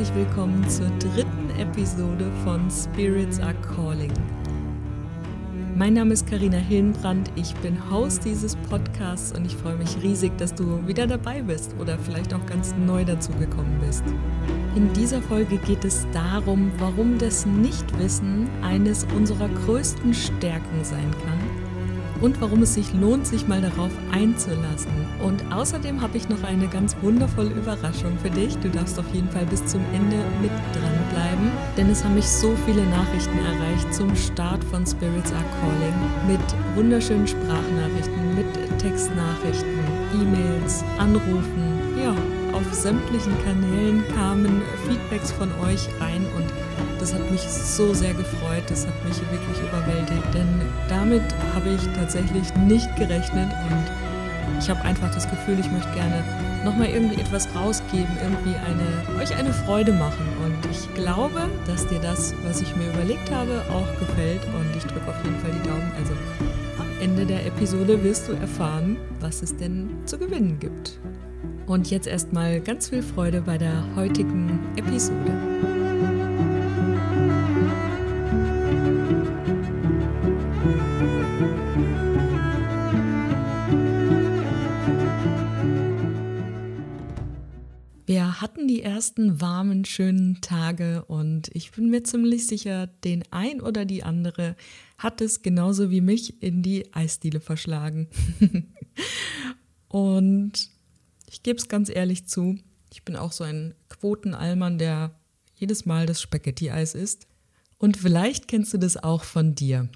herzlich willkommen zur dritten Episode von Spirits Are Calling. Mein Name ist Karina Hillenbrand, ich bin Host dieses Podcasts und ich freue mich riesig, dass du wieder dabei bist oder vielleicht auch ganz neu dazugekommen bist. In dieser Folge geht es darum, warum das Nichtwissen eines unserer größten Stärken sein kann und warum es sich lohnt, sich mal darauf einzulassen. Und außerdem habe ich noch eine ganz wundervolle Überraschung für dich. Du darfst auf jeden Fall bis zum Ende mit dranbleiben, denn es haben mich so viele Nachrichten erreicht zum Start von Spirits Are Calling mit wunderschönen Sprachnachrichten, mit Textnachrichten, E-Mails, Anrufen. Ja, auf sämtlichen Kanälen kamen Feedbacks von euch rein und das hat mich so sehr gefreut, das hat mich wirklich überwältigt, denn damit habe ich tatsächlich nicht gerechnet und ich habe einfach das Gefühl, ich möchte gerne nochmal irgendwie etwas rausgeben, irgendwie eine, euch eine Freude machen und ich glaube, dass dir das, was ich mir überlegt habe, auch gefällt und ich drücke auf jeden Fall die Daumen. Also am Ende der Episode wirst du erfahren, was es denn zu gewinnen gibt. Und jetzt erstmal ganz viel Freude bei der heutigen Episode. Ersten warmen, schönen Tage und ich bin mir ziemlich sicher, den ein oder die andere hat es genauso wie mich in die Eisdiele verschlagen. und ich gebe es ganz ehrlich zu, ich bin auch so ein Quotenalmann, der jedes Mal das Spaghetti-Eis isst. Und vielleicht kennst du das auch von dir.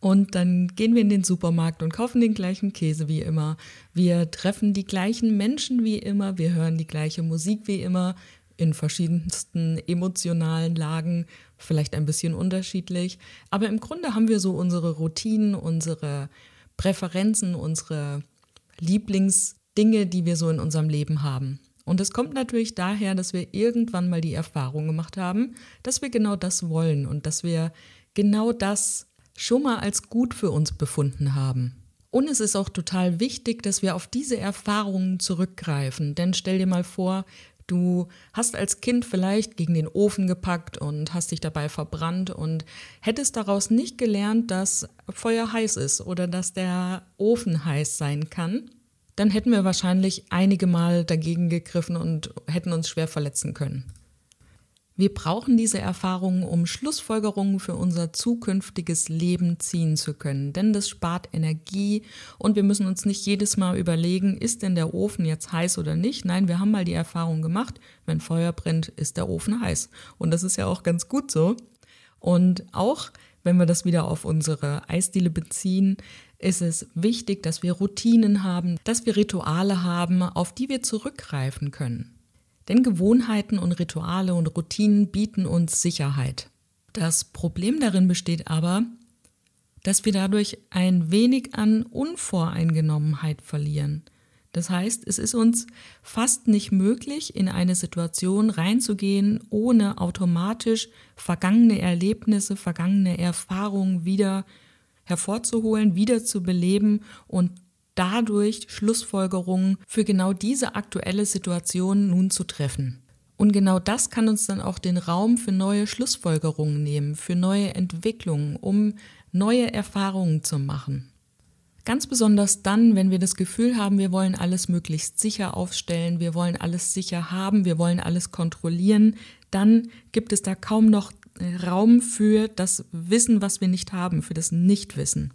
Und dann gehen wir in den Supermarkt und kaufen den gleichen Käse wie immer. Wir treffen die gleichen Menschen wie immer. Wir hören die gleiche Musik wie immer. In verschiedensten emotionalen Lagen, vielleicht ein bisschen unterschiedlich. Aber im Grunde haben wir so unsere Routinen, unsere Präferenzen, unsere Lieblingsdinge, die wir so in unserem Leben haben. Und es kommt natürlich daher, dass wir irgendwann mal die Erfahrung gemacht haben, dass wir genau das wollen und dass wir genau das schon mal als gut für uns befunden haben. Und es ist auch total wichtig, dass wir auf diese Erfahrungen zurückgreifen. Denn stell dir mal vor, du hast als Kind vielleicht gegen den Ofen gepackt und hast dich dabei verbrannt und hättest daraus nicht gelernt, dass Feuer heiß ist oder dass der Ofen heiß sein kann, dann hätten wir wahrscheinlich einige Mal dagegen gegriffen und hätten uns schwer verletzen können. Wir brauchen diese Erfahrungen, um Schlussfolgerungen für unser zukünftiges Leben ziehen zu können, denn das spart Energie und wir müssen uns nicht jedes Mal überlegen, ist denn der Ofen jetzt heiß oder nicht. Nein, wir haben mal die Erfahrung gemacht, wenn Feuer brennt, ist der Ofen heiß. Und das ist ja auch ganz gut so. Und auch wenn wir das wieder auf unsere Eisdiele beziehen, ist es wichtig, dass wir Routinen haben, dass wir Rituale haben, auf die wir zurückgreifen können. Denn Gewohnheiten und Rituale und Routinen bieten uns Sicherheit. Das Problem darin besteht aber, dass wir dadurch ein wenig an Unvoreingenommenheit verlieren. Das heißt, es ist uns fast nicht möglich, in eine Situation reinzugehen, ohne automatisch vergangene Erlebnisse, vergangene Erfahrungen wieder hervorzuholen, wieder zu beleben und dadurch Schlussfolgerungen für genau diese aktuelle Situation nun zu treffen. Und genau das kann uns dann auch den Raum für neue Schlussfolgerungen nehmen, für neue Entwicklungen, um neue Erfahrungen zu machen. Ganz besonders dann, wenn wir das Gefühl haben, wir wollen alles möglichst sicher aufstellen, wir wollen alles sicher haben, wir wollen alles kontrollieren, dann gibt es da kaum noch Raum für das Wissen, was wir nicht haben, für das Nichtwissen.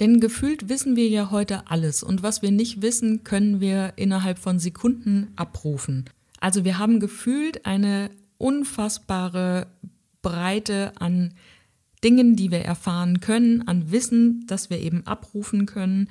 Denn gefühlt wissen wir ja heute alles und was wir nicht wissen, können wir innerhalb von Sekunden abrufen. Also wir haben gefühlt eine unfassbare Breite an Dingen, die wir erfahren können, an Wissen, das wir eben abrufen können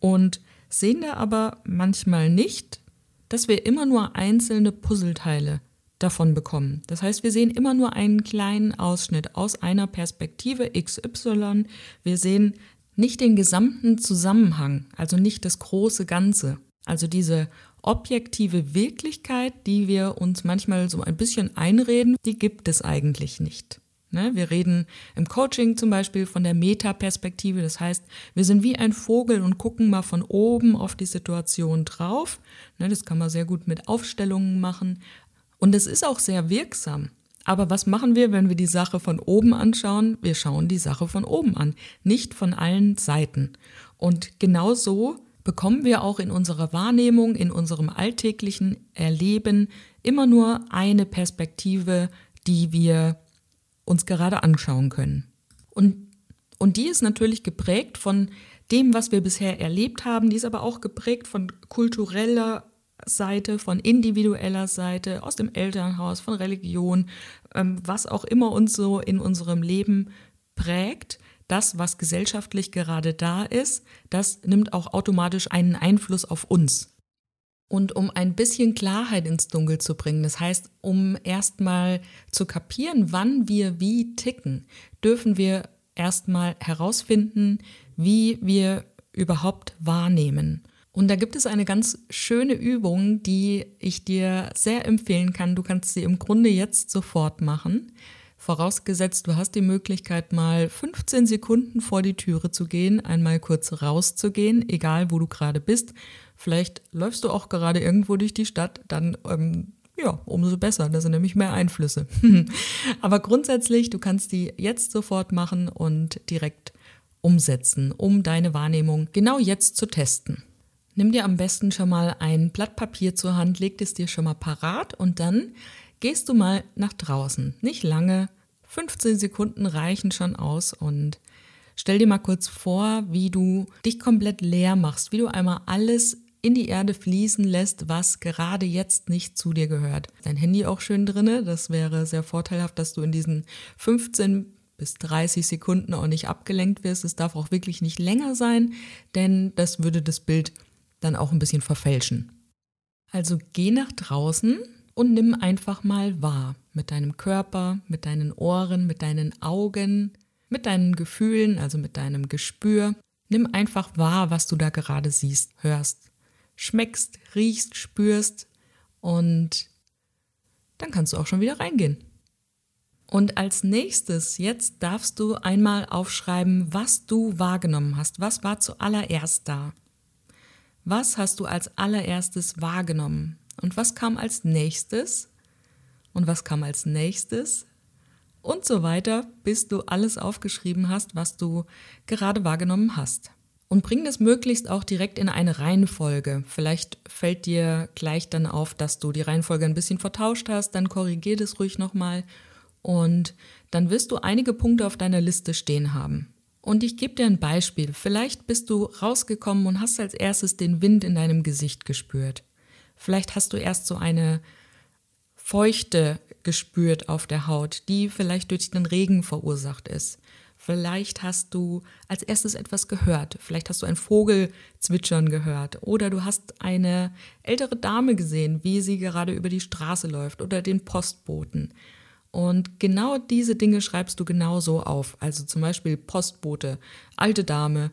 und sehen da aber manchmal nicht, dass wir immer nur einzelne Puzzleteile davon bekommen. Das heißt, wir sehen immer nur einen kleinen Ausschnitt aus einer Perspektive XY. Wir sehen nicht den gesamten Zusammenhang, also nicht das große Ganze. Also diese objektive Wirklichkeit, die wir uns manchmal so ein bisschen einreden, die gibt es eigentlich nicht. Ne? Wir reden im Coaching zum Beispiel von der Metaperspektive. Das heißt, wir sind wie ein Vogel und gucken mal von oben auf die Situation drauf. Ne? Das kann man sehr gut mit Aufstellungen machen. Und es ist auch sehr wirksam. Aber was machen wir, wenn wir die Sache von oben anschauen? Wir schauen die Sache von oben an, nicht von allen Seiten. Und genau so bekommen wir auch in unserer Wahrnehmung, in unserem alltäglichen Erleben immer nur eine Perspektive, die wir uns gerade anschauen können. Und, und die ist natürlich geprägt von dem, was wir bisher erlebt haben, die ist aber auch geprägt von kultureller Seite, von individueller Seite, aus dem Elternhaus, von Religion, ähm, was auch immer uns so in unserem Leben prägt. Das, was gesellschaftlich gerade da ist, das nimmt auch automatisch einen Einfluss auf uns. Und um ein bisschen Klarheit ins Dunkel zu bringen, das heißt, um erstmal zu kapieren, wann wir wie ticken, dürfen wir erstmal herausfinden, wie wir überhaupt wahrnehmen. Und da gibt es eine ganz schöne Übung, die ich dir sehr empfehlen kann. Du kannst sie im Grunde jetzt sofort machen. Vorausgesetzt, du hast die Möglichkeit, mal 15 Sekunden vor die Türe zu gehen, einmal kurz rauszugehen, egal wo du gerade bist. Vielleicht läufst du auch gerade irgendwo durch die Stadt, dann ähm, ja, umso besser. Da sind nämlich mehr Einflüsse. Aber grundsätzlich, du kannst die jetzt sofort machen und direkt umsetzen, um deine Wahrnehmung genau jetzt zu testen. Nimm dir am besten schon mal ein Blatt Papier zur Hand, leg es dir schon mal parat und dann gehst du mal nach draußen. Nicht lange, 15 Sekunden reichen schon aus und stell dir mal kurz vor, wie du dich komplett leer machst, wie du einmal alles in die Erde fließen lässt, was gerade jetzt nicht zu dir gehört. Dein Handy auch schön drinne, das wäre sehr vorteilhaft, dass du in diesen 15 bis 30 Sekunden auch nicht abgelenkt wirst. Es darf auch wirklich nicht länger sein, denn das würde das Bild dann auch ein bisschen verfälschen. Also geh nach draußen und nimm einfach mal wahr mit deinem Körper, mit deinen Ohren, mit deinen Augen, mit deinen Gefühlen, also mit deinem Gespür. Nimm einfach wahr, was du da gerade siehst, hörst, schmeckst, riechst, spürst und dann kannst du auch schon wieder reingehen. Und als nächstes, jetzt darfst du einmal aufschreiben, was du wahrgenommen hast. Was war zuallererst da? Was hast du als allererstes wahrgenommen? Und was kam als nächstes? Und was kam als nächstes? Und so weiter, bis du alles aufgeschrieben hast, was du gerade wahrgenommen hast. Und bring das möglichst auch direkt in eine Reihenfolge. Vielleicht fällt dir gleich dann auf, dass du die Reihenfolge ein bisschen vertauscht hast, dann korrigier das ruhig nochmal und dann wirst du einige Punkte auf deiner Liste stehen haben. Und ich gebe dir ein Beispiel. Vielleicht bist du rausgekommen und hast als erstes den Wind in deinem Gesicht gespürt. Vielleicht hast du erst so eine Feuchte gespürt auf der Haut, die vielleicht durch den Regen verursacht ist. Vielleicht hast du als erstes etwas gehört. Vielleicht hast du einen Vogel zwitschern gehört. Oder du hast eine ältere Dame gesehen, wie sie gerade über die Straße läuft. Oder den Postboten. Und genau diese Dinge schreibst du genauso auf. Also zum Beispiel Postbote, alte Dame,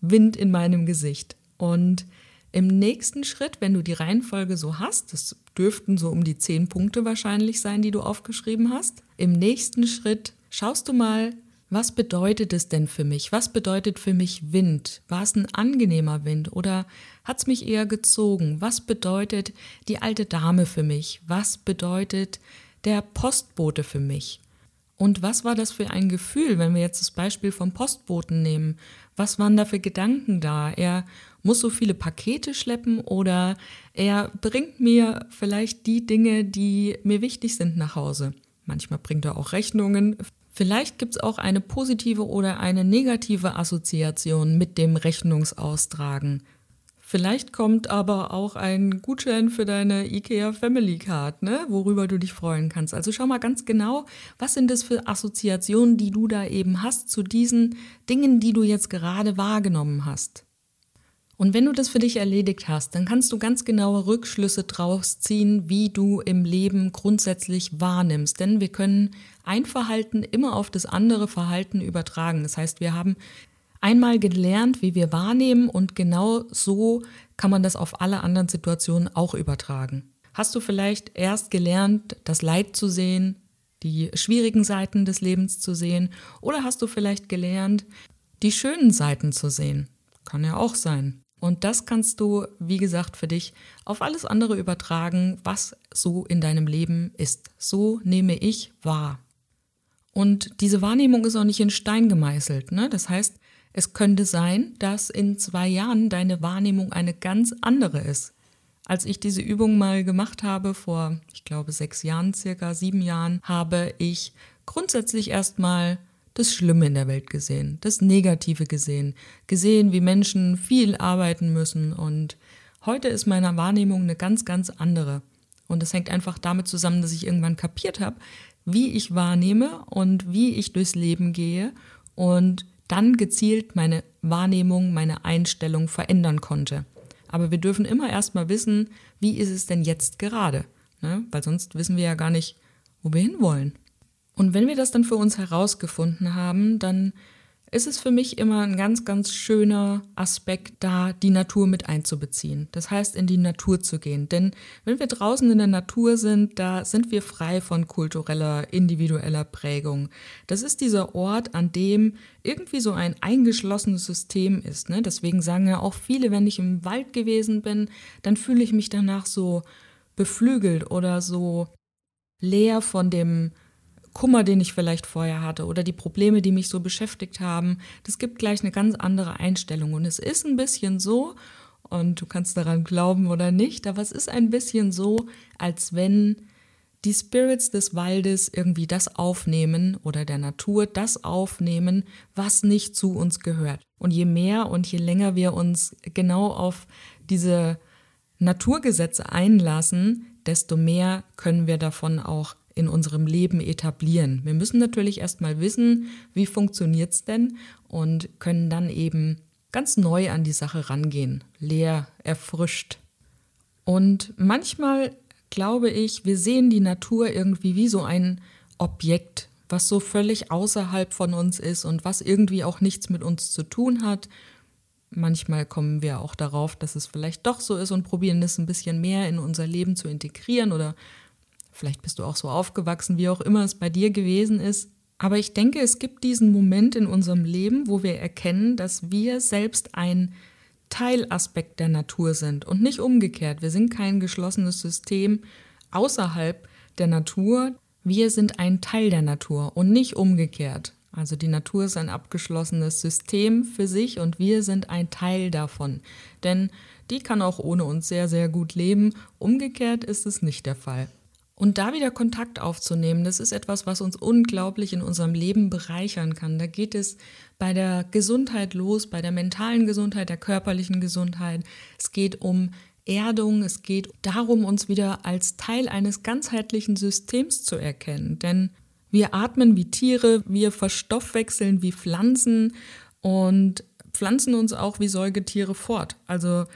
Wind in meinem Gesicht. Und im nächsten Schritt, wenn du die Reihenfolge so hast, das dürften so um die zehn Punkte wahrscheinlich sein, die du aufgeschrieben hast. Im nächsten Schritt schaust du mal, was bedeutet es denn für mich? Was bedeutet für mich Wind? War es ein angenehmer Wind oder hat es mich eher gezogen? Was bedeutet die alte Dame für mich? Was bedeutet der Postbote für mich. Und was war das für ein Gefühl, wenn wir jetzt das Beispiel vom Postboten nehmen? Was waren da für Gedanken da? Er muss so viele Pakete schleppen oder er bringt mir vielleicht die Dinge, die mir wichtig sind nach Hause. Manchmal bringt er auch Rechnungen. Vielleicht gibt es auch eine positive oder eine negative Assoziation mit dem Rechnungsaustragen. Vielleicht kommt aber auch ein Gutschein für deine IKEA Family Card, ne, worüber du dich freuen kannst. Also schau mal ganz genau, was sind das für Assoziationen, die du da eben hast zu diesen Dingen, die du jetzt gerade wahrgenommen hast. Und wenn du das für dich erledigt hast, dann kannst du ganz genaue Rückschlüsse draus ziehen, wie du im Leben grundsätzlich wahrnimmst. Denn wir können ein Verhalten immer auf das andere Verhalten übertragen. Das heißt, wir haben einmal gelernt, wie wir wahrnehmen und genau so kann man das auf alle anderen Situationen auch übertragen. Hast du vielleicht erst gelernt, das Leid zu sehen, die schwierigen Seiten des Lebens zu sehen oder hast du vielleicht gelernt, die schönen Seiten zu sehen? Kann ja auch sein. Und das kannst du, wie gesagt, für dich auf alles andere übertragen, was so in deinem Leben ist. So nehme ich wahr. Und diese Wahrnehmung ist auch nicht in Stein gemeißelt. Ne? Das heißt, es könnte sein, dass in zwei Jahren deine Wahrnehmung eine ganz andere ist. Als ich diese Übung mal gemacht habe, vor, ich glaube, sechs Jahren, circa sieben Jahren, habe ich grundsätzlich erstmal das Schlimme in der Welt gesehen, das Negative gesehen, gesehen, wie Menschen viel arbeiten müssen und heute ist meine Wahrnehmung eine ganz, ganz andere. Und das hängt einfach damit zusammen, dass ich irgendwann kapiert habe, wie ich wahrnehme und wie ich durchs Leben gehe und dann gezielt meine Wahrnehmung, meine Einstellung verändern konnte. Aber wir dürfen immer erstmal wissen, wie ist es denn jetzt gerade? Ne? Weil sonst wissen wir ja gar nicht, wo wir hinwollen. Und wenn wir das dann für uns herausgefunden haben, dann ist es für mich immer ein ganz, ganz schöner Aspekt, da die Natur mit einzubeziehen. Das heißt, in die Natur zu gehen. Denn wenn wir draußen in der Natur sind, da sind wir frei von kultureller, individueller Prägung. Das ist dieser Ort, an dem irgendwie so ein eingeschlossenes System ist. Ne? Deswegen sagen ja auch viele, wenn ich im Wald gewesen bin, dann fühle ich mich danach so beflügelt oder so leer von dem Kummer, den ich vielleicht vorher hatte oder die Probleme, die mich so beschäftigt haben. Das gibt gleich eine ganz andere Einstellung. Und es ist ein bisschen so, und du kannst daran glauben oder nicht, aber es ist ein bisschen so, als wenn die Spirits des Waldes irgendwie das aufnehmen oder der Natur das aufnehmen, was nicht zu uns gehört. Und je mehr und je länger wir uns genau auf diese Naturgesetze einlassen, desto mehr können wir davon auch in unserem Leben etablieren. Wir müssen natürlich erstmal wissen, wie funktioniert es denn und können dann eben ganz neu an die Sache rangehen, leer, erfrischt. Und manchmal glaube ich, wir sehen die Natur irgendwie wie so ein Objekt, was so völlig außerhalb von uns ist und was irgendwie auch nichts mit uns zu tun hat. Manchmal kommen wir auch darauf, dass es vielleicht doch so ist und probieren es ein bisschen mehr in unser Leben zu integrieren oder Vielleicht bist du auch so aufgewachsen, wie auch immer es bei dir gewesen ist. Aber ich denke, es gibt diesen Moment in unserem Leben, wo wir erkennen, dass wir selbst ein Teilaspekt der Natur sind und nicht umgekehrt. Wir sind kein geschlossenes System außerhalb der Natur. Wir sind ein Teil der Natur und nicht umgekehrt. Also die Natur ist ein abgeschlossenes System für sich und wir sind ein Teil davon. Denn die kann auch ohne uns sehr, sehr gut leben. Umgekehrt ist es nicht der Fall. Und da wieder Kontakt aufzunehmen, das ist etwas, was uns unglaublich in unserem Leben bereichern kann. Da geht es bei der Gesundheit los, bei der mentalen Gesundheit, der körperlichen Gesundheit. Es geht um Erdung, es geht darum, uns wieder als Teil eines ganzheitlichen Systems zu erkennen. Denn wir atmen wie Tiere, wir verstoffwechseln wie Pflanzen und pflanzen uns auch wie Säugetiere fort. Also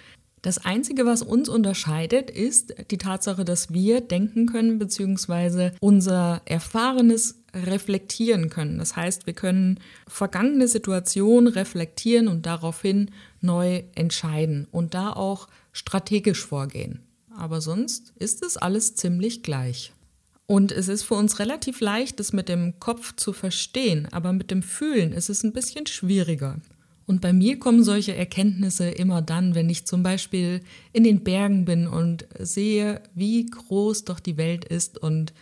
das Einzige, was uns unterscheidet, ist die Tatsache, dass wir denken können bzw. unser Erfahrenes reflektieren können. Das heißt, wir können vergangene Situationen reflektieren und daraufhin neu entscheiden und da auch strategisch vorgehen. Aber sonst ist es alles ziemlich gleich. Und es ist für uns relativ leicht, das mit dem Kopf zu verstehen, aber mit dem Fühlen ist es ein bisschen schwieriger. Und bei mir kommen solche Erkenntnisse immer dann, wenn ich zum Beispiel in den Bergen bin und sehe, wie groß doch die Welt ist und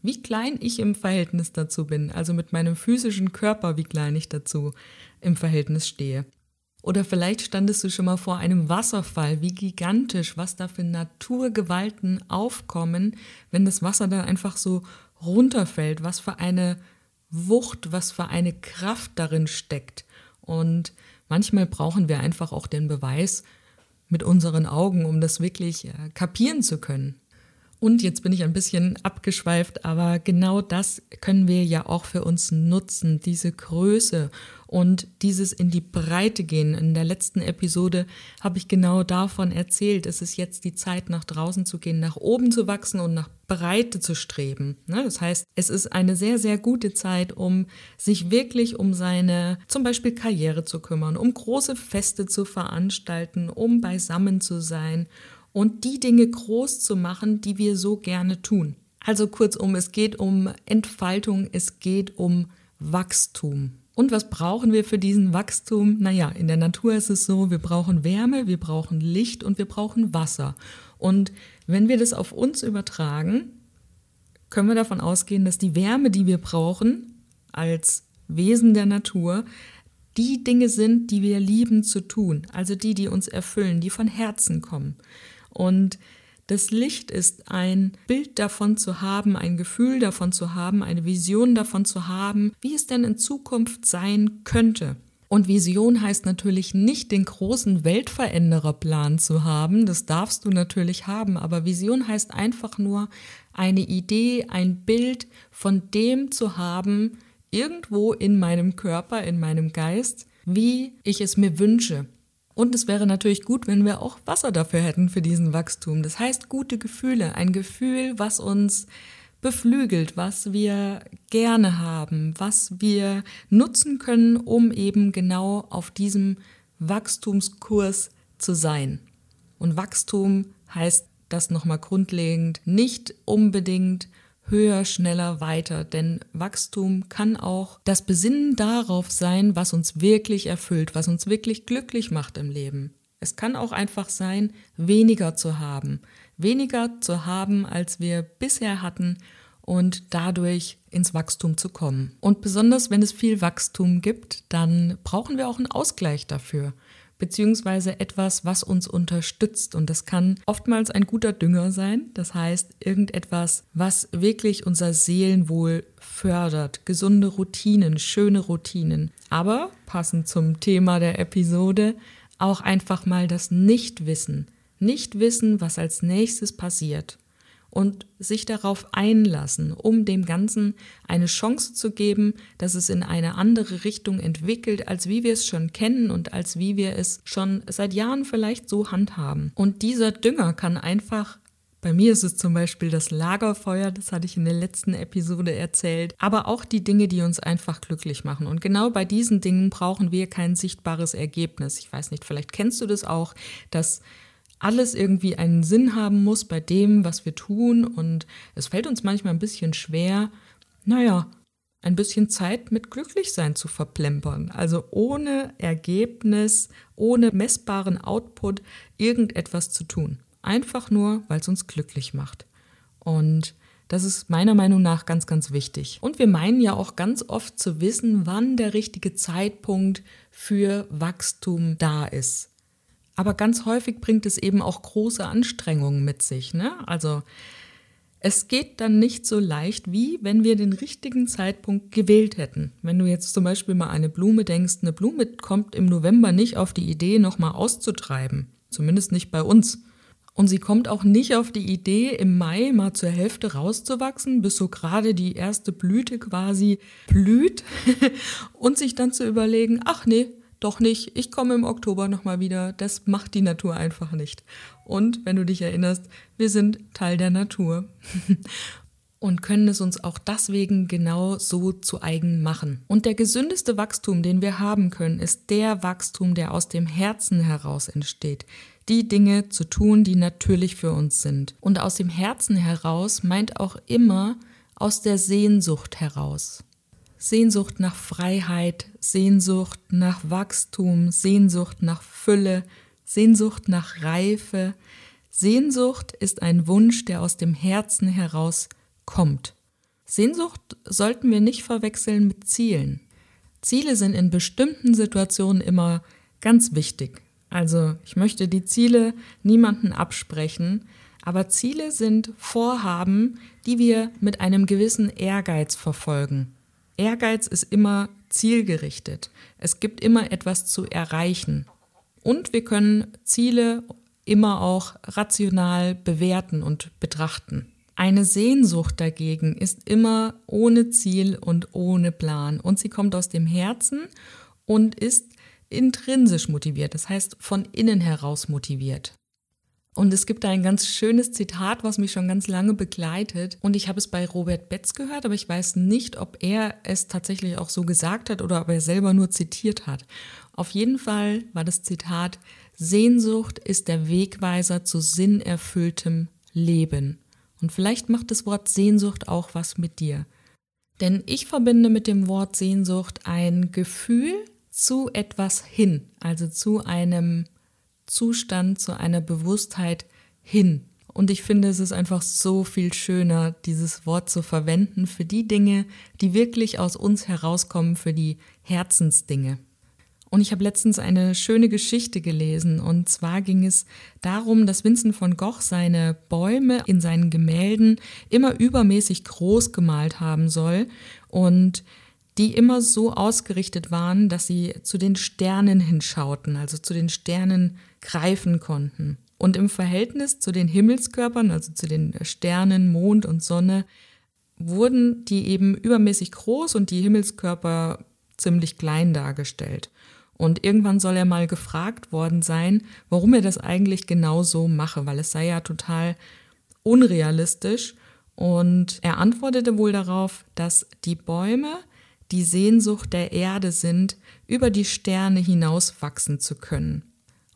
wie klein ich im Verhältnis dazu bin, also mit meinem physischen Körper, wie klein ich dazu im Verhältnis stehe. Oder vielleicht standest du schon mal vor einem Wasserfall, wie gigantisch, was da für Naturgewalten aufkommen, wenn das Wasser dann einfach so runterfällt, was für eine Wucht, was für eine Kraft darin steckt. Und manchmal brauchen wir einfach auch den Beweis mit unseren Augen, um das wirklich äh, kapieren zu können. Und jetzt bin ich ein bisschen abgeschweift, aber genau das können wir ja auch für uns nutzen, diese Größe und dieses in die Breite gehen. In der letzten Episode habe ich genau davon erzählt. Es ist jetzt die Zeit, nach draußen zu gehen, nach oben zu wachsen und nach Breite zu streben. Ne? Das heißt, es ist eine sehr, sehr gute Zeit, um sich wirklich um seine zum Beispiel Karriere zu kümmern, um große Feste zu veranstalten, um beisammen zu sein und die Dinge groß zu machen, die wir so gerne tun. Also kurzum, es geht um Entfaltung, es geht um Wachstum. Und was brauchen wir für diesen Wachstum? Naja, in der Natur ist es so, wir brauchen Wärme, wir brauchen Licht und wir brauchen Wasser. Und wenn wir das auf uns übertragen, können wir davon ausgehen, dass die Wärme, die wir brauchen als Wesen der Natur, die Dinge sind, die wir lieben zu tun, also die, die uns erfüllen, die von Herzen kommen. Und das Licht ist ein Bild davon zu haben, ein Gefühl davon zu haben, eine Vision davon zu haben, wie es denn in Zukunft sein könnte. Und Vision heißt natürlich nicht den großen Weltverändererplan zu haben, das darfst du natürlich haben, aber Vision heißt einfach nur eine Idee, ein Bild von dem zu haben, irgendwo in meinem Körper, in meinem Geist, wie ich es mir wünsche. Und es wäre natürlich gut, wenn wir auch Wasser dafür hätten für diesen Wachstum. Das heißt, gute Gefühle, ein Gefühl, was uns beflügelt, was wir gerne haben, was wir nutzen können, um eben genau auf diesem Wachstumskurs zu sein. Und Wachstum heißt das nochmal grundlegend nicht unbedingt höher, schneller, weiter. Denn Wachstum kann auch das Besinnen darauf sein, was uns wirklich erfüllt, was uns wirklich glücklich macht im Leben. Es kann auch einfach sein, weniger zu haben, weniger zu haben, als wir bisher hatten und dadurch ins Wachstum zu kommen. Und besonders wenn es viel Wachstum gibt, dann brauchen wir auch einen Ausgleich dafür beziehungsweise etwas, was uns unterstützt. Und das kann oftmals ein guter Dünger sein. Das heißt, irgendetwas, was wirklich unser Seelenwohl fördert. Gesunde Routinen, schöne Routinen. Aber passend zum Thema der Episode, auch einfach mal das Nichtwissen. Nicht wissen, was als nächstes passiert und sich darauf einlassen, um dem Ganzen eine Chance zu geben, dass es in eine andere Richtung entwickelt, als wie wir es schon kennen und als wie wir es schon seit Jahren vielleicht so handhaben. Und dieser Dünger kann einfach bei mir ist es zum Beispiel das Lagerfeuer, das hatte ich in der letzten Episode erzählt, aber auch die Dinge, die uns einfach glücklich machen. Und genau bei diesen Dingen brauchen wir kein sichtbares Ergebnis. Ich weiß nicht, vielleicht kennst du das auch, dass alles irgendwie einen Sinn haben muss bei dem, was wir tun. Und es fällt uns manchmal ein bisschen schwer, naja, ein bisschen Zeit mit Glücklichsein zu verplempern. Also ohne Ergebnis, ohne messbaren Output irgendetwas zu tun. Einfach nur, weil es uns glücklich macht. Und das ist meiner Meinung nach ganz, ganz wichtig. Und wir meinen ja auch ganz oft zu wissen, wann der richtige Zeitpunkt für Wachstum da ist. Aber ganz häufig bringt es eben auch große Anstrengungen mit sich. Ne? Also es geht dann nicht so leicht, wie wenn wir den richtigen Zeitpunkt gewählt hätten. Wenn du jetzt zum Beispiel mal eine Blume denkst, eine Blume kommt im November nicht auf die Idee, nochmal auszutreiben. Zumindest nicht bei uns. Und sie kommt auch nicht auf die Idee, im Mai mal zur Hälfte rauszuwachsen, bis so gerade die erste Blüte quasi blüht und sich dann zu überlegen, ach nee, doch nicht, ich komme im Oktober nochmal wieder. Das macht die Natur einfach nicht. Und wenn du dich erinnerst, wir sind Teil der Natur und können es uns auch deswegen genau so zu eigen machen. Und der gesündeste Wachstum, den wir haben können, ist der Wachstum, der aus dem Herzen heraus entsteht. Die Dinge zu tun, die natürlich für uns sind. Und aus dem Herzen heraus meint auch immer aus der Sehnsucht heraus. Sehnsucht nach Freiheit, Sehnsucht nach Wachstum, Sehnsucht nach Fülle, Sehnsucht nach Reife. Sehnsucht ist ein Wunsch, der aus dem Herzen heraus kommt. Sehnsucht sollten wir nicht verwechseln mit Zielen. Ziele sind in bestimmten Situationen immer ganz wichtig. Also ich möchte die Ziele niemanden absprechen, aber Ziele sind Vorhaben, die wir mit einem gewissen Ehrgeiz verfolgen. Ehrgeiz ist immer zielgerichtet. Es gibt immer etwas zu erreichen. Und wir können Ziele immer auch rational bewerten und betrachten. Eine Sehnsucht dagegen ist immer ohne Ziel und ohne Plan. Und sie kommt aus dem Herzen und ist intrinsisch motiviert, das heißt von innen heraus motiviert. Und es gibt da ein ganz schönes Zitat, was mich schon ganz lange begleitet. Und ich habe es bei Robert Betz gehört, aber ich weiß nicht, ob er es tatsächlich auch so gesagt hat oder ob er selber nur zitiert hat. Auf jeden Fall war das Zitat, Sehnsucht ist der Wegweiser zu sinnerfülltem Leben. Und vielleicht macht das Wort Sehnsucht auch was mit dir. Denn ich verbinde mit dem Wort Sehnsucht ein Gefühl zu etwas hin, also zu einem Zustand, zu einer Bewusstheit hin. Und ich finde, es ist einfach so viel schöner, dieses Wort zu verwenden für die Dinge, die wirklich aus uns herauskommen, für die Herzensdinge. Und ich habe letztens eine schöne Geschichte gelesen. Und zwar ging es darum, dass Vincent von Gogh seine Bäume in seinen Gemälden immer übermäßig groß gemalt haben soll und die immer so ausgerichtet waren, dass sie zu den Sternen hinschauten, also zu den Sternen greifen konnten. Und im Verhältnis zu den Himmelskörpern, also zu den Sternen, Mond und Sonne, wurden die eben übermäßig groß und die Himmelskörper ziemlich klein dargestellt. Und irgendwann soll er mal gefragt worden sein, warum er das eigentlich genau so mache, weil es sei ja total unrealistisch. Und er antwortete wohl darauf, dass die Bäume die Sehnsucht der Erde sind, über die Sterne hinaus wachsen zu können.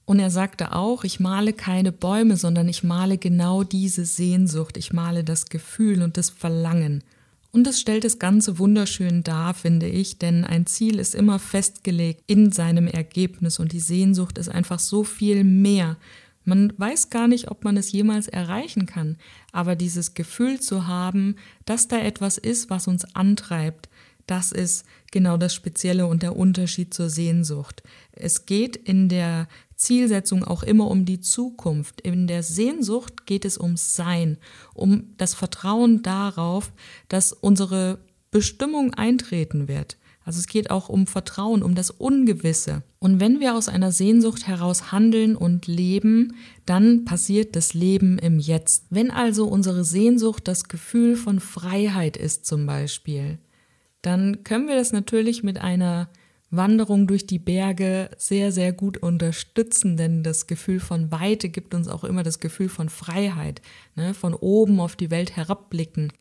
Und er sagte auch, ich male keine Bäume, sondern ich male genau diese Sehnsucht, ich male das Gefühl und das Verlangen. Und es stellt das Ganze wunderschön dar, finde ich, denn ein Ziel ist immer festgelegt in seinem Ergebnis und die Sehnsucht ist einfach so viel mehr. Man weiß gar nicht, ob man es jemals erreichen kann, aber dieses Gefühl zu haben, dass da etwas ist, was uns antreibt, das ist genau das Spezielle und der Unterschied zur Sehnsucht. Es geht in der Zielsetzung auch immer um die Zukunft. In der Sehnsucht geht es ums Sein, um das Vertrauen darauf, dass unsere Bestimmung eintreten wird. Also es geht auch um Vertrauen, um das Ungewisse. Und wenn wir aus einer Sehnsucht heraus handeln und leben, dann passiert das Leben im Jetzt. Wenn also unsere Sehnsucht das Gefühl von Freiheit ist zum Beispiel, dann können wir das natürlich mit einer Wanderung durch die Berge sehr, sehr gut unterstützen, denn das Gefühl von Weite gibt uns auch immer das Gefühl von Freiheit. Ne? Von oben auf die Welt herabblicken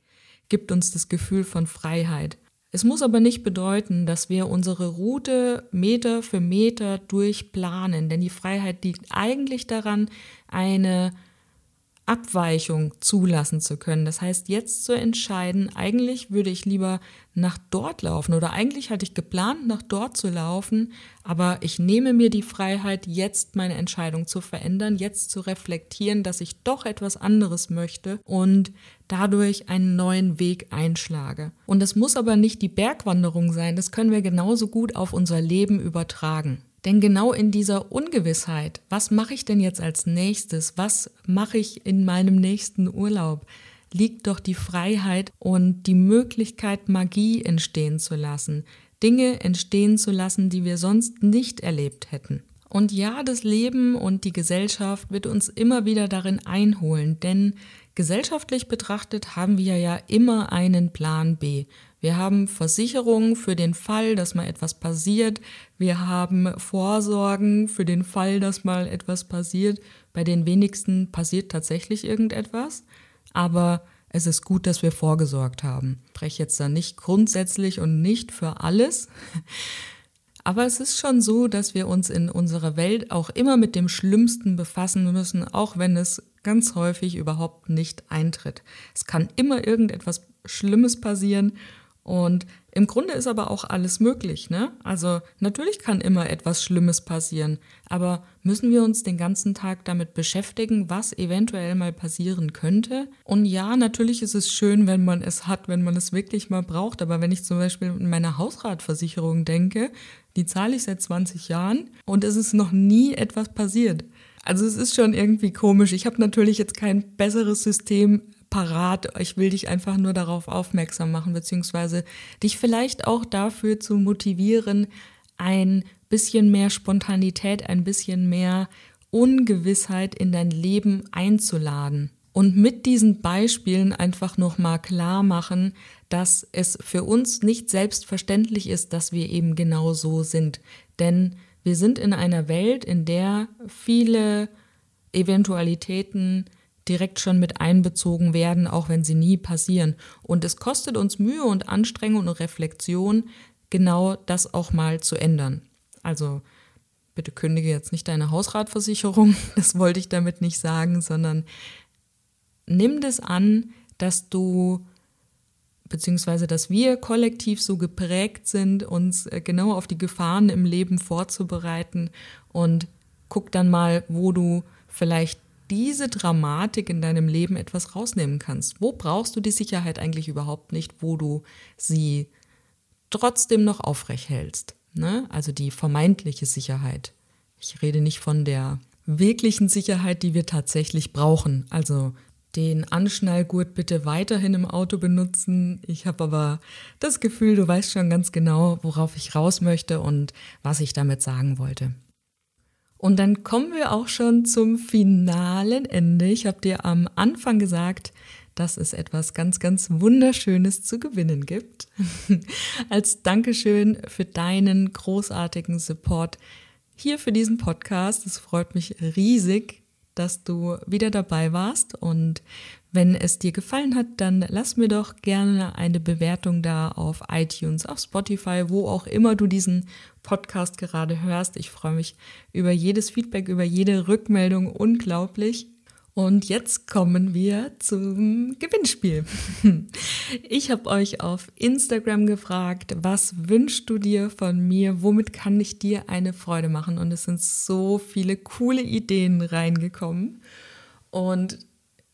gibt uns das Gefühl von Freiheit. Es muss aber nicht bedeuten, dass wir unsere Route Meter für Meter durchplanen, denn die Freiheit liegt eigentlich daran, eine Abweichung zulassen zu können. Das heißt, jetzt zu entscheiden, eigentlich würde ich lieber nach dort laufen oder eigentlich hatte ich geplant, nach dort zu laufen, aber ich nehme mir die Freiheit, jetzt meine Entscheidung zu verändern, jetzt zu reflektieren, dass ich doch etwas anderes möchte und dadurch einen neuen Weg einschlage. Und das muss aber nicht die Bergwanderung sein, das können wir genauso gut auf unser Leben übertragen. Denn genau in dieser Ungewissheit, was mache ich denn jetzt als nächstes, was mache ich in meinem nächsten Urlaub, liegt doch die Freiheit und die Möglichkeit, Magie entstehen zu lassen, Dinge entstehen zu lassen, die wir sonst nicht erlebt hätten. Und ja, das Leben und die Gesellschaft wird uns immer wieder darin einholen, denn gesellschaftlich betrachtet haben wir ja immer einen Plan B. Wir haben Versicherungen für den Fall, dass mal etwas passiert. Wir haben Vorsorgen für den Fall, dass mal etwas passiert. Bei den wenigsten passiert tatsächlich irgendetwas. Aber es ist gut, dass wir vorgesorgt haben. Ich spreche jetzt da nicht grundsätzlich und nicht für alles. Aber es ist schon so, dass wir uns in unserer Welt auch immer mit dem Schlimmsten befassen müssen, auch wenn es ganz häufig überhaupt nicht eintritt. Es kann immer irgendetwas Schlimmes passieren und im Grunde ist aber auch alles möglich, ne? Also natürlich kann immer etwas Schlimmes passieren, aber müssen wir uns den ganzen Tag damit beschäftigen, was eventuell mal passieren könnte? Und ja, natürlich ist es schön, wenn man es hat, wenn man es wirklich mal braucht, aber wenn ich zum Beispiel in meiner Hausratversicherung denke, die zahle ich seit 20 Jahren und es ist noch nie etwas passiert. Also es ist schon irgendwie komisch. Ich habe natürlich jetzt kein besseres System parat. Ich will dich einfach nur darauf aufmerksam machen, beziehungsweise dich vielleicht auch dafür zu motivieren, ein bisschen mehr Spontanität, ein bisschen mehr Ungewissheit in dein Leben einzuladen. Und mit diesen Beispielen einfach nochmal klar machen, dass es für uns nicht selbstverständlich ist, dass wir eben genau so sind. Denn wir sind in einer Welt, in der viele Eventualitäten direkt schon mit einbezogen werden, auch wenn sie nie passieren. Und es kostet uns Mühe und Anstrengung und Reflexion, genau das auch mal zu ändern. Also bitte kündige jetzt nicht deine Hausratversicherung, das wollte ich damit nicht sagen, sondern nimm das an, dass du beziehungsweise dass wir kollektiv so geprägt sind, uns äh, genau auf die Gefahren im Leben vorzubereiten und guck dann mal, wo du vielleicht diese Dramatik in deinem Leben etwas rausnehmen kannst. Wo brauchst du die Sicherheit eigentlich überhaupt nicht, wo du sie trotzdem noch aufrecht hältst? Ne? Also die vermeintliche Sicherheit. Ich rede nicht von der wirklichen Sicherheit, die wir tatsächlich brauchen. Also den Anschnallgurt bitte weiterhin im Auto benutzen. Ich habe aber das Gefühl, du weißt schon ganz genau, worauf ich raus möchte und was ich damit sagen wollte. Und dann kommen wir auch schon zum finalen Ende. Ich habe dir am Anfang gesagt, dass es etwas ganz, ganz Wunderschönes zu gewinnen gibt. Als Dankeschön für deinen großartigen Support hier für diesen Podcast. Es freut mich riesig, dass du wieder dabei warst. Und wenn es dir gefallen hat, dann lass mir doch gerne eine Bewertung da auf iTunes, auf Spotify, wo auch immer du diesen Podcast gerade hörst. Ich freue mich über jedes Feedback, über jede Rückmeldung unglaublich. Und jetzt kommen wir zum Gewinnspiel. Ich habe euch auf Instagram gefragt, was wünschst du dir von mir? Womit kann ich dir eine Freude machen? Und es sind so viele coole Ideen reingekommen. Und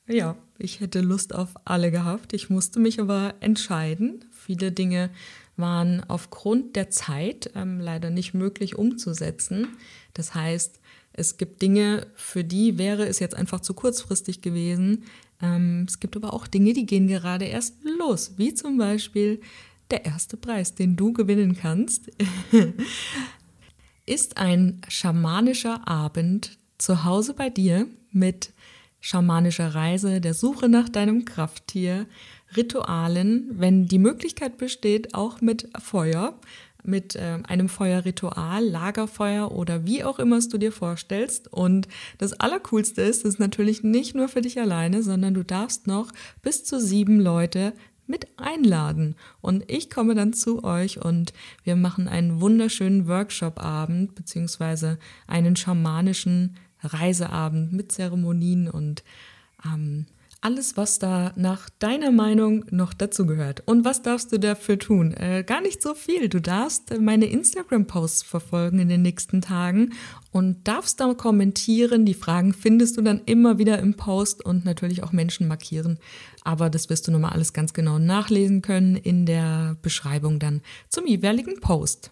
ja, ich hätte Lust auf alle gehabt. Ich musste mich aber entscheiden. Viele Dinge waren aufgrund der Zeit ähm, leider nicht möglich umzusetzen. Das heißt, es gibt Dinge, für die wäre es jetzt einfach zu kurzfristig gewesen. Ähm, es gibt aber auch Dinge, die gehen gerade erst los, wie zum Beispiel der erste Preis, den du gewinnen kannst, ist ein schamanischer Abend zu Hause bei dir mit schamanischer Reise, der Suche nach deinem Krafttier, Ritualen, wenn die Möglichkeit besteht, auch mit Feuer mit äh, einem Feuerritual, Lagerfeuer oder wie auch immer es du dir vorstellst. Und das Allercoolste ist, es ist natürlich nicht nur für dich alleine, sondern du darfst noch bis zu sieben Leute mit einladen. Und ich komme dann zu euch und wir machen einen wunderschönen Workshop-Abend beziehungsweise einen schamanischen Reiseabend mit Zeremonien und ähm, alles, was da nach deiner Meinung noch dazu gehört. Und was darfst du dafür tun? Äh, gar nicht so viel. Du darfst meine Instagram-Posts verfolgen in den nächsten Tagen und darfst da kommentieren. Die Fragen findest du dann immer wieder im Post und natürlich auch Menschen markieren. Aber das wirst du nochmal alles ganz genau nachlesen können in der Beschreibung dann zum jeweiligen Post.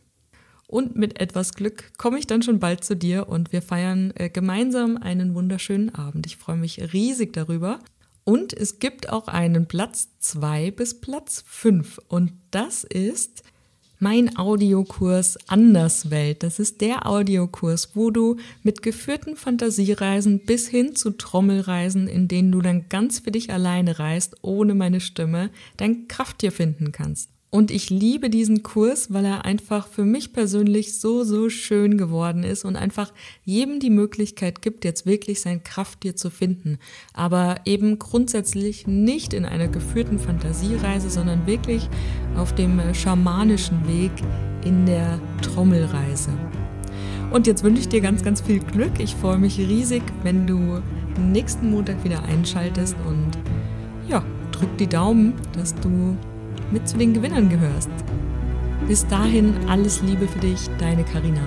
Und mit etwas Glück komme ich dann schon bald zu dir und wir feiern äh, gemeinsam einen wunderschönen Abend. Ich freue mich riesig darüber. Und es gibt auch einen Platz 2 bis Platz 5. Und das ist mein Audiokurs Anderswelt. Das ist der Audiokurs, wo du mit geführten Fantasiereisen bis hin zu Trommelreisen, in denen du dann ganz für dich alleine reist, ohne meine Stimme, dein Krafttier finden kannst. Und ich liebe diesen Kurs, weil er einfach für mich persönlich so, so schön geworden ist und einfach jedem die Möglichkeit gibt, jetzt wirklich sein Krafttier zu finden. Aber eben grundsätzlich nicht in einer geführten Fantasiereise, sondern wirklich auf dem schamanischen Weg in der Trommelreise. Und jetzt wünsche ich dir ganz, ganz viel Glück. Ich freue mich riesig, wenn du nächsten Montag wieder einschaltest und ja, drück die Daumen, dass du mit zu den Gewinnern gehörst. Bis dahin alles Liebe für dich, deine Karina.